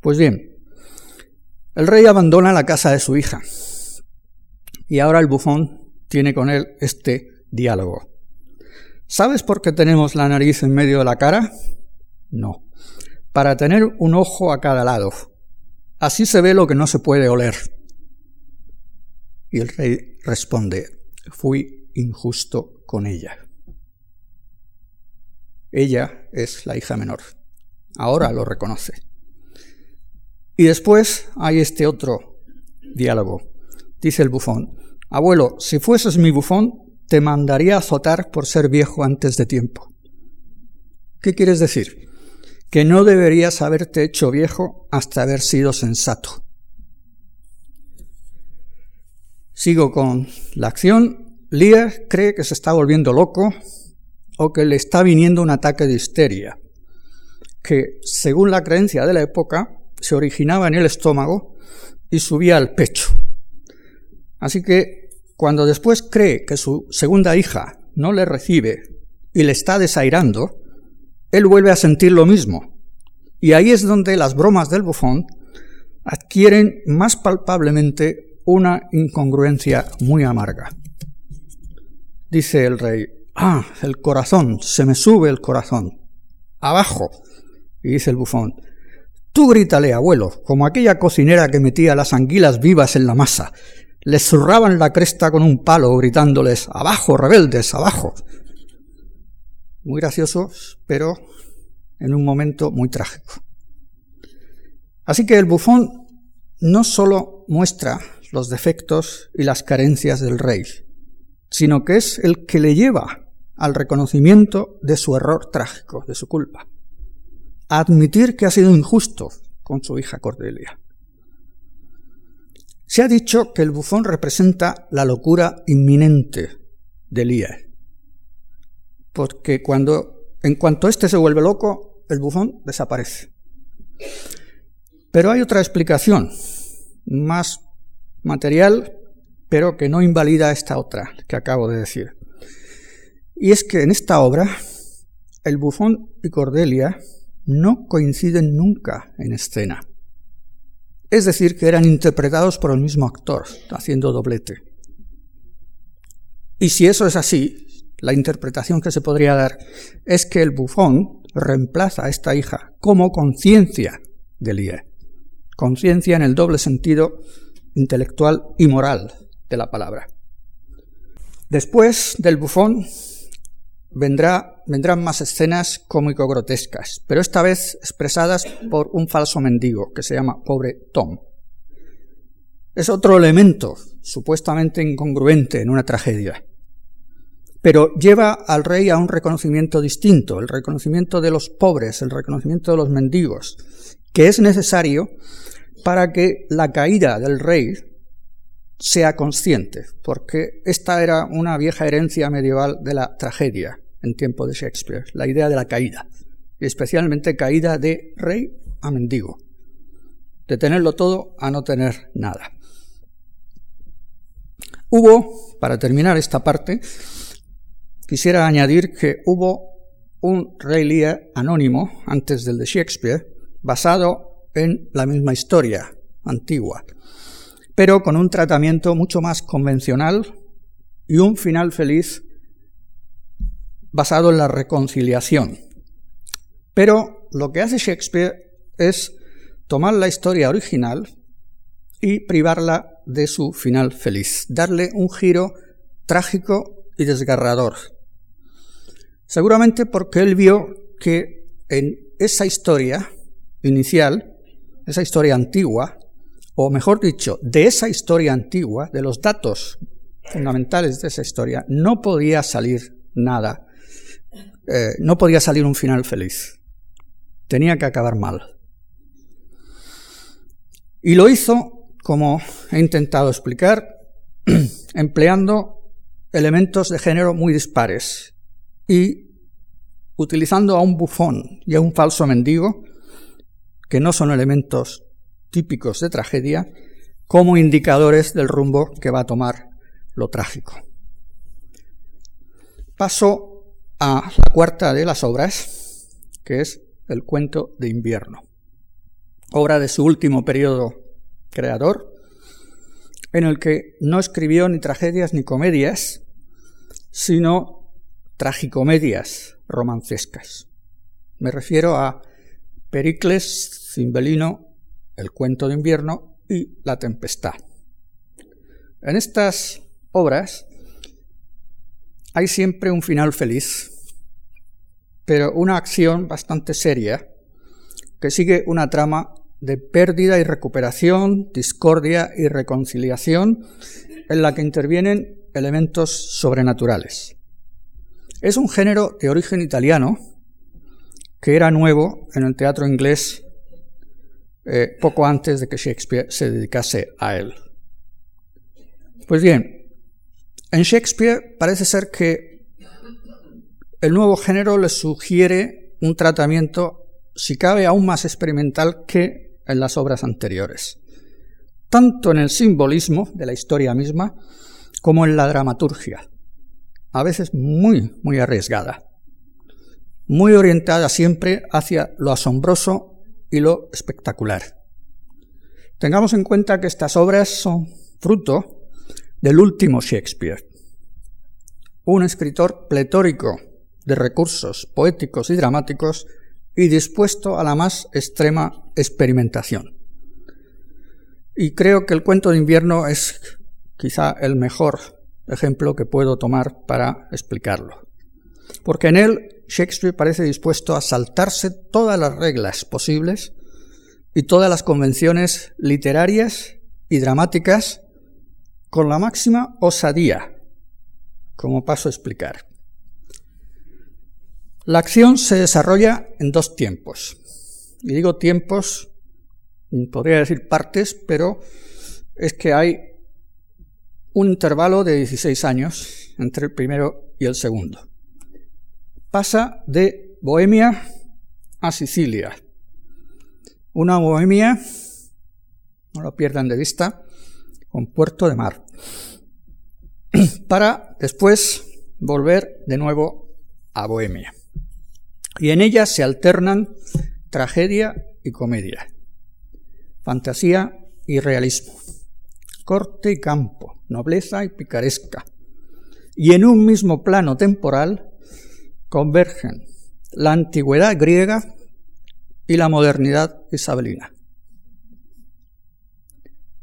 Pues bien, el rey abandona la casa de su hija y ahora el bufón tiene con él este diálogo. ¿Sabes por qué tenemos la nariz en medio de la cara? No. Para tener un ojo a cada lado. Así se ve lo que no se puede oler. Y el rey responde, fui injusto con ella. Ella es la hija menor. Ahora lo reconoce. Y después hay este otro diálogo. Dice el bufón, abuelo, si fueses mi bufón, te mandaría azotar por ser viejo antes de tiempo. ¿Qué quieres decir? Que no deberías haberte hecho viejo hasta haber sido sensato. Sigo con la acción. Lear cree que se está volviendo loco o que le está viniendo un ataque de histeria, que, según la creencia de la época, se originaba en el estómago y subía al pecho. Así que, cuando después cree que su segunda hija no le recibe y le está desairando, él vuelve a sentir lo mismo. Y ahí es donde las bromas del bufón adquieren más palpablemente una incongruencia muy amarga. Dice el rey, ah, el corazón, se me sube el corazón. Abajo. Y dice el bufón, tú grítale, abuelo, como aquella cocinera que metía las anguilas vivas en la masa. Les zurraban la cresta con un palo, gritándoles, abajo, rebeldes, abajo. Muy graciosos, pero en un momento muy trágico. Así que el bufón no solo muestra los defectos y las carencias del rey, sino que es el que le lleva al reconocimiento de su error trágico, de su culpa, a admitir que ha sido injusto con su hija Cordelia. Se ha dicho que el bufón representa la locura inminente de Elías, porque cuando, en cuanto éste se vuelve loco, el bufón desaparece. Pero hay otra explicación, más material, pero que no invalida esta otra que acabo de decir. Y es que en esta obra, el bufón y Cordelia no coinciden nunca en escena. Es decir, que eran interpretados por el mismo actor, haciendo doblete. Y si eso es así, la interpretación que se podría dar es que el bufón reemplaza a esta hija como conciencia de Lie. Conciencia en el doble sentido intelectual y moral de la palabra. Después del bufón vendrá, vendrán más escenas cómico-grotescas, pero esta vez expresadas por un falso mendigo que se llama Pobre Tom. Es otro elemento supuestamente incongruente en una tragedia, pero lleva al rey a un reconocimiento distinto, el reconocimiento de los pobres, el reconocimiento de los mendigos, que es necesario para que la caída del rey sea consciente, porque esta era una vieja herencia medieval de la tragedia en tiempo de Shakespeare, la idea de la caída, y especialmente caída de rey a mendigo, de tenerlo todo a no tener nada. Hubo, para terminar esta parte, quisiera añadir que hubo un rey Lear anónimo antes del de Shakespeare, basado en la misma historia antigua, pero con un tratamiento mucho más convencional y un final feliz basado en la reconciliación. Pero lo que hace Shakespeare es tomar la historia original y privarla de su final feliz, darle un giro trágico y desgarrador. Seguramente porque él vio que en esa historia inicial, esa historia antigua, o mejor dicho, de esa historia antigua, de los datos fundamentales de esa historia, no podía salir nada, eh, no podía salir un final feliz, tenía que acabar mal. Y lo hizo, como he intentado explicar, empleando elementos de género muy dispares y utilizando a un bufón y a un falso mendigo, que no son elementos típicos de tragedia como indicadores del rumbo que va a tomar lo trágico. Paso a la cuarta de las obras, que es el cuento de invierno, obra de su último periodo creador, en el que no escribió ni tragedias ni comedias, sino tragicomedias romancescas. Me refiero a Pericles, Cimbelino el cuento de invierno y La tempestad. En estas obras hay siempre un final feliz, pero una acción bastante seria que sigue una trama de pérdida y recuperación, discordia y reconciliación en la que intervienen elementos sobrenaturales. Es un género de origen italiano que era nuevo en el teatro inglés eh, poco antes de que Shakespeare se dedicase a él. Pues bien, en Shakespeare parece ser que el nuevo género le sugiere un tratamiento, si cabe, aún más experimental que en las obras anteriores, tanto en el simbolismo de la historia misma como en la dramaturgia, a veces muy, muy arriesgada, muy orientada siempre hacia lo asombroso y lo espectacular. Tengamos en cuenta que estas obras son fruto del último Shakespeare, un escritor pletórico de recursos poéticos y dramáticos y dispuesto a la más extrema experimentación. Y creo que el cuento de invierno es quizá el mejor ejemplo que puedo tomar para explicarlo. Porque en él Shakespeare parece dispuesto a saltarse todas las reglas posibles y todas las convenciones literarias y dramáticas con la máxima osadía, como paso a explicar. La acción se desarrolla en dos tiempos. Y digo tiempos, podría decir partes, pero es que hay un intervalo de 16 años entre el primero y el segundo. Pasa de Bohemia a Sicilia. Una Bohemia, no lo pierdan de vista, con Puerto de Mar, para después volver de nuevo a Bohemia. Y en ella se alternan tragedia y comedia, fantasía y realismo, corte y campo, nobleza y picaresca. Y en un mismo plano temporal convergen la antigüedad griega y la modernidad isabelina.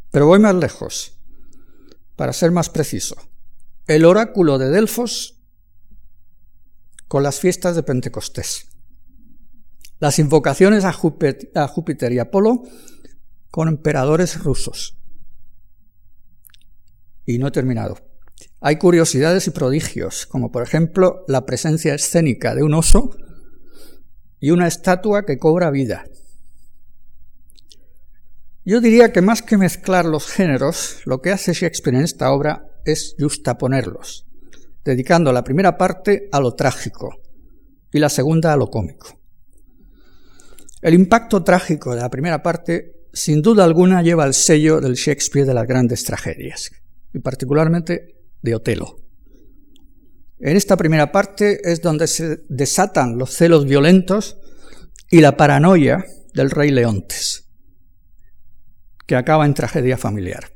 Pero voy más lejos, para ser más preciso. El oráculo de Delfos con las fiestas de Pentecostés. Las invocaciones a Júpiter, y Apolo con emperadores rusos. Y no he terminado. Hay curiosidades y prodigios, como por ejemplo la presencia escénica de un oso y una estatua que cobra vida. Yo diría que más que mezclar los géneros, lo que hace Shakespeare en esta obra es justaponerlos, dedicando la primera parte a lo trágico y la segunda a lo cómico. El impacto trágico de la primera parte, sin duda alguna, lleva el sello del Shakespeare de las grandes tragedias, y particularmente de Otelo. En esta primera parte es donde se desatan los celos violentos y la paranoia del rey Leontes que acaba en tragedia familiar,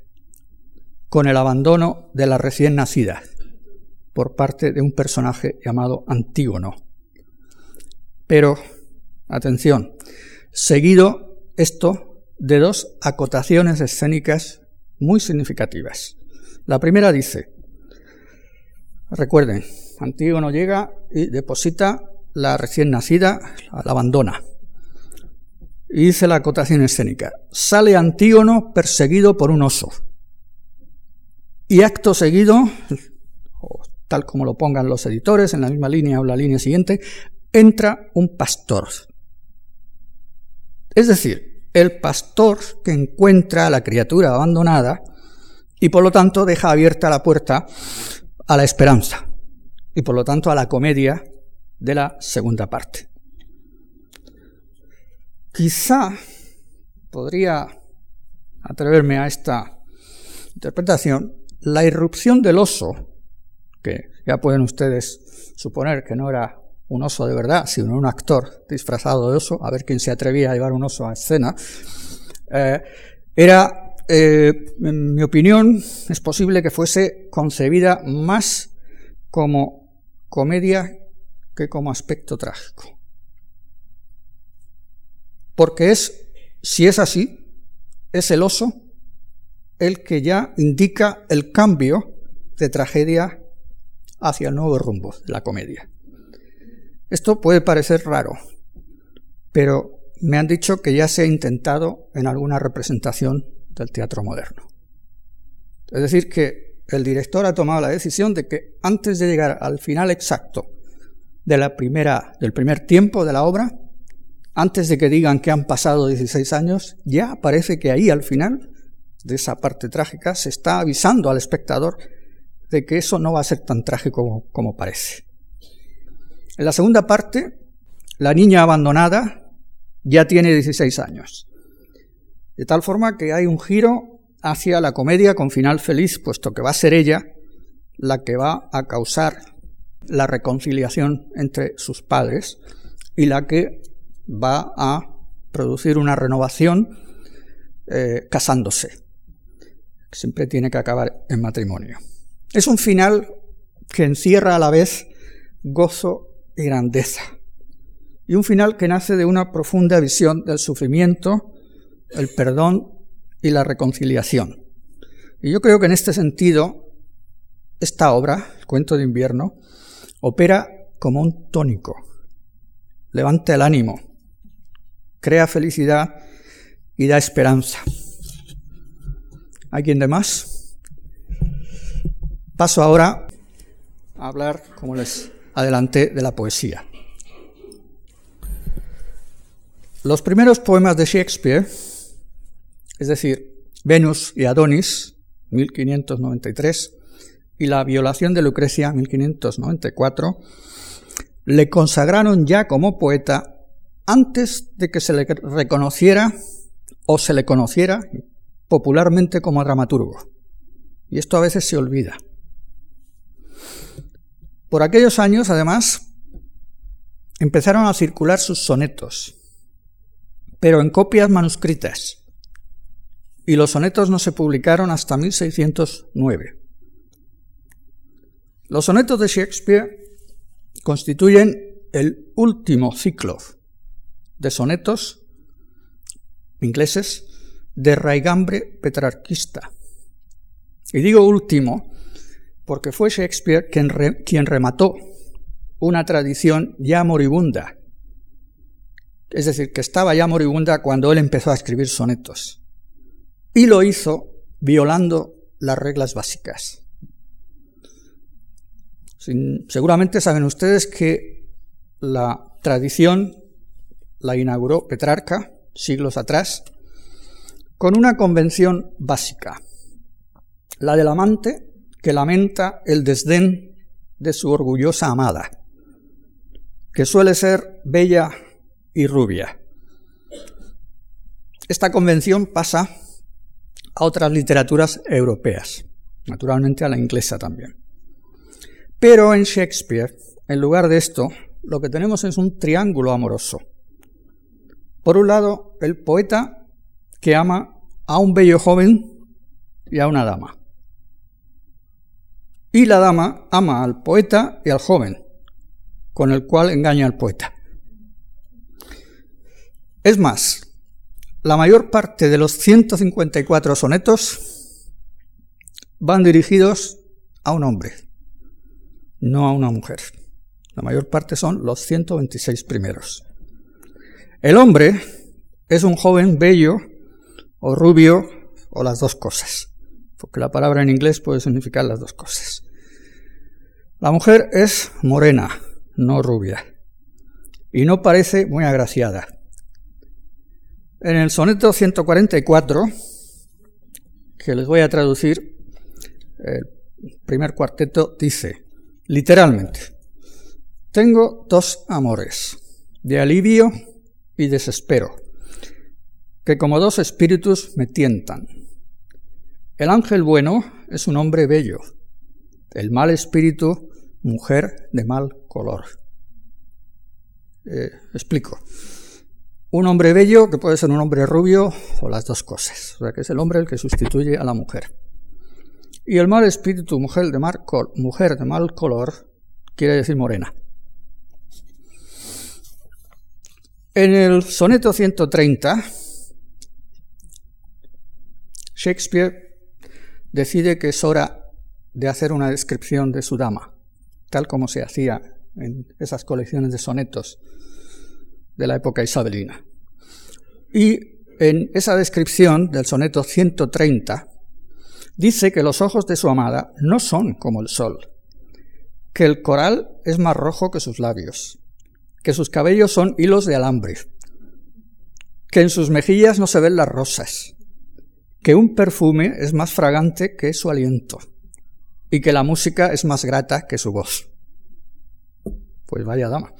con el abandono de la recién nacida por parte de un personaje llamado Antígono. Pero, atención, seguido esto de dos acotaciones escénicas muy significativas. La primera dice, recuerden, Antígono llega y deposita la recién nacida, la abandona. Y dice la acotación escénica, sale Antígono perseguido por un oso. Y acto seguido, tal como lo pongan los editores, en la misma línea o la línea siguiente, entra un pastor. Es decir, el pastor que encuentra a la criatura abandonada y por lo tanto deja abierta la puerta a la esperanza y por lo tanto a la comedia de la segunda parte. Quizá podría atreverme a esta interpretación, la irrupción del oso, que ya pueden ustedes suponer que no era un oso de verdad, sino un actor disfrazado de oso, a ver quién se atrevía a llevar un oso a escena, eh, era, eh, en mi opinión, es posible que fuese concebida más como comedia que como aspecto trágico. Porque es, si es así, es el oso el que ya indica el cambio de tragedia hacia el nuevo rumbo de la comedia. Esto puede parecer raro, pero me han dicho que ya se ha intentado en alguna representación del teatro moderno. Es decir, que el director ha tomado la decisión de que antes de llegar al final exacto de la primera, del primer tiempo de la obra, antes de que digan que han pasado 16 años, ya parece que ahí al final de esa parte trágica se está avisando al espectador de que eso no va a ser tan trágico como, parece. En la segunda parte, la niña abandonada ya tiene 16 años. De tal forma que hay un giro hacia la comedia con final feliz, puesto que va a ser ella la que va a causar la reconciliación entre sus padres y la que va a producir una renovación eh, casándose. Siempre tiene que acabar en matrimonio. Es un final que encierra a la vez gozo y grandeza. Y un final que nace de una profunda visión del sufrimiento, el perdón y la reconciliación. Y yo creo que en este sentido, esta obra, el cuento de invierno, opera como un tónico. Levanta el ánimo, crea felicidad y da esperanza. ¿Alguien de más? Paso ahora a hablar, como les adelanté, de la poesía. Los primeros poemas de Shakespeare, es decir, Venus y Adonis, 1593, y la violación de Lucrecia, 1594, le consagraron ya como poeta antes de que se le reconociera o se le conociera popularmente como dramaturgo. Y esto a veces se olvida. Por aquellos años, además, empezaron a circular sus sonetos, pero en copias manuscritas. Y los sonetos no se publicaron hasta 1609. Los sonetos de Shakespeare constituyen el último ciclo de sonetos ingleses de raigambre petrarquista. Y digo último porque fue Shakespeare quien, remató una tradición ya moribunda. Es decir, que estaba ya moribunda cuando él empezó a escribir sonetos. Y lo hizo violando las reglas básicas seguramente saben ustedes que la tradición la inauguró Petrarca siglos atrás con una convención básica, la del amante que lamenta el desdén de su orgullosa amada, que suele ser bella y rubia. Esta convención pasa a otras literaturas europeas, naturalmente a la inglesa también. Pero en Shakespeare, en lugar de esto, lo que tenemos es un triángulo amoroso. Por un lado, el poeta que ama a un bello joven y a una dama. Y la dama ama al poeta y al joven, con el cual engaña al poeta. Es más, la mayor parte de los 154 sonetos van dirigidos a un hombre no a una mujer. La mayor parte son los 126 primeros. El hombre es un joven bello o rubio o las dos cosas, porque la palabra en inglés puede significar las dos cosas. La mujer es morena, no rubia, y no parece muy agraciada. En el soneto 144, que les voy a traducir, el primer cuarteto dice, Literalmente, tengo dos amores, de alivio y desespero, que como dos espíritus me tientan. El ángel bueno es un hombre bello, el mal espíritu, mujer de mal color. Eh, explico. Un hombre bello que puede ser un hombre rubio o las dos cosas, o sea que es el hombre el que sustituye a la mujer. Y el mal espíritu, mujer de, mal mujer de mal color, quiere decir morena. En el soneto 130, Shakespeare decide que es hora de hacer una descripción de su dama, tal como se hacía en esas colecciones de sonetos de la época isabelina. Y en esa descripción del soneto 130, dice que los ojos de su amada no son como el sol, que el coral es más rojo que sus labios, que sus cabellos son hilos de alambre, que en sus mejillas no se ven las rosas, que un perfume es más fragante que su aliento y que la música es más grata que su voz. Pues vaya dama.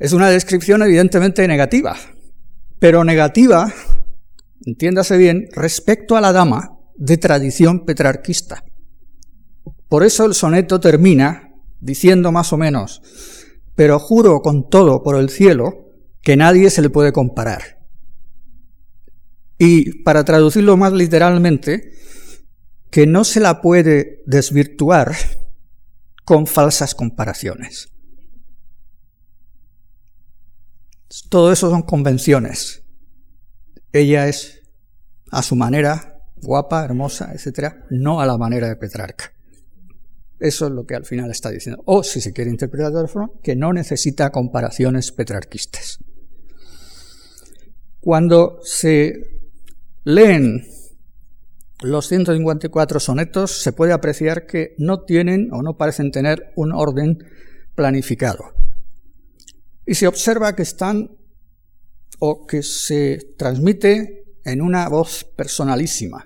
Es una descripción evidentemente negativa, pero negativa, entiéndase bien, respecto a la dama de tradición petrarquista. Por eso el soneto termina diciendo más o menos, pero juro con todo por el cielo que nadie se le puede comparar. Y para traducirlo más literalmente, que no se la puede desvirtuar con falsas comparaciones. Todo eso son convenciones. Ella es a su manera guapa, hermosa, etc., no a la manera de Petrarca. Eso es lo que al final está diciendo. O, si se quiere interpretar de otra forma, que no necesita comparaciones petrarquistas. Cuando se leen los 154 sonetos, se puede apreciar que no tienen o no parecen tener un orden planificado. Y se observa que están o que se transmite en una voz personalísima,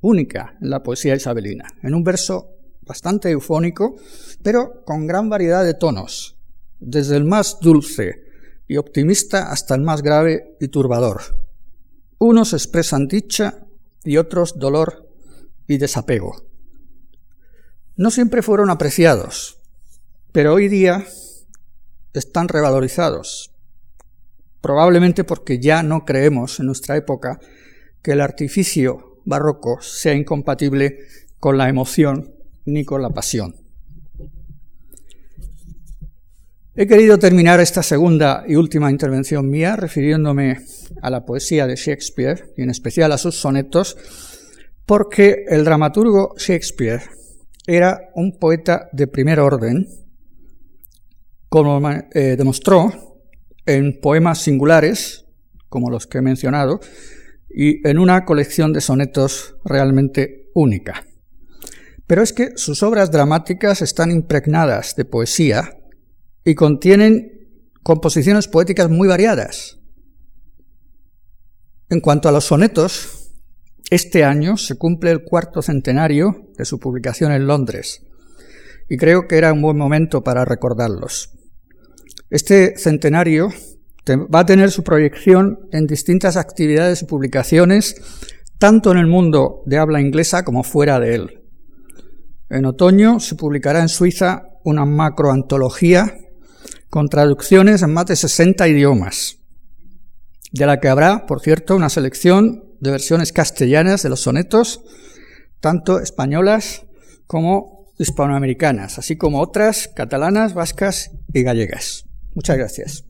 única en la poesía isabelina, en un verso bastante eufónico, pero con gran variedad de tonos, desde el más dulce y optimista hasta el más grave y turbador. Unos expresan dicha y otros dolor y desapego. No siempre fueron apreciados, pero hoy día están revalorizados, probablemente porque ya no creemos en nuestra época que el artificio barroco sea incompatible con la emoción ni con la pasión. He querido terminar esta segunda y última intervención mía refiriéndome a la poesía de Shakespeare y en especial a sus sonetos, porque el dramaturgo Shakespeare era un poeta de primer orden, como eh, demostró en poemas singulares, como los que he mencionado, y en una colección de sonetos realmente única. Pero es que sus obras dramáticas están impregnadas de poesía y contienen composiciones poéticas muy variadas. En cuanto a los sonetos, este año se cumple el cuarto centenario de su publicación en Londres y creo que era un buen momento para recordarlos. Este centenario va a tener su proyección en distintas actividades y publicaciones, tanto en el mundo de habla inglesa como fuera de él. En otoño se publicará en Suiza una macroantología con traducciones en más de 60 idiomas, de la que habrá, por cierto, una selección de versiones castellanas de los sonetos, tanto españolas como hispanoamericanas, así como otras catalanas, vascas y gallegas. Muchas gracias.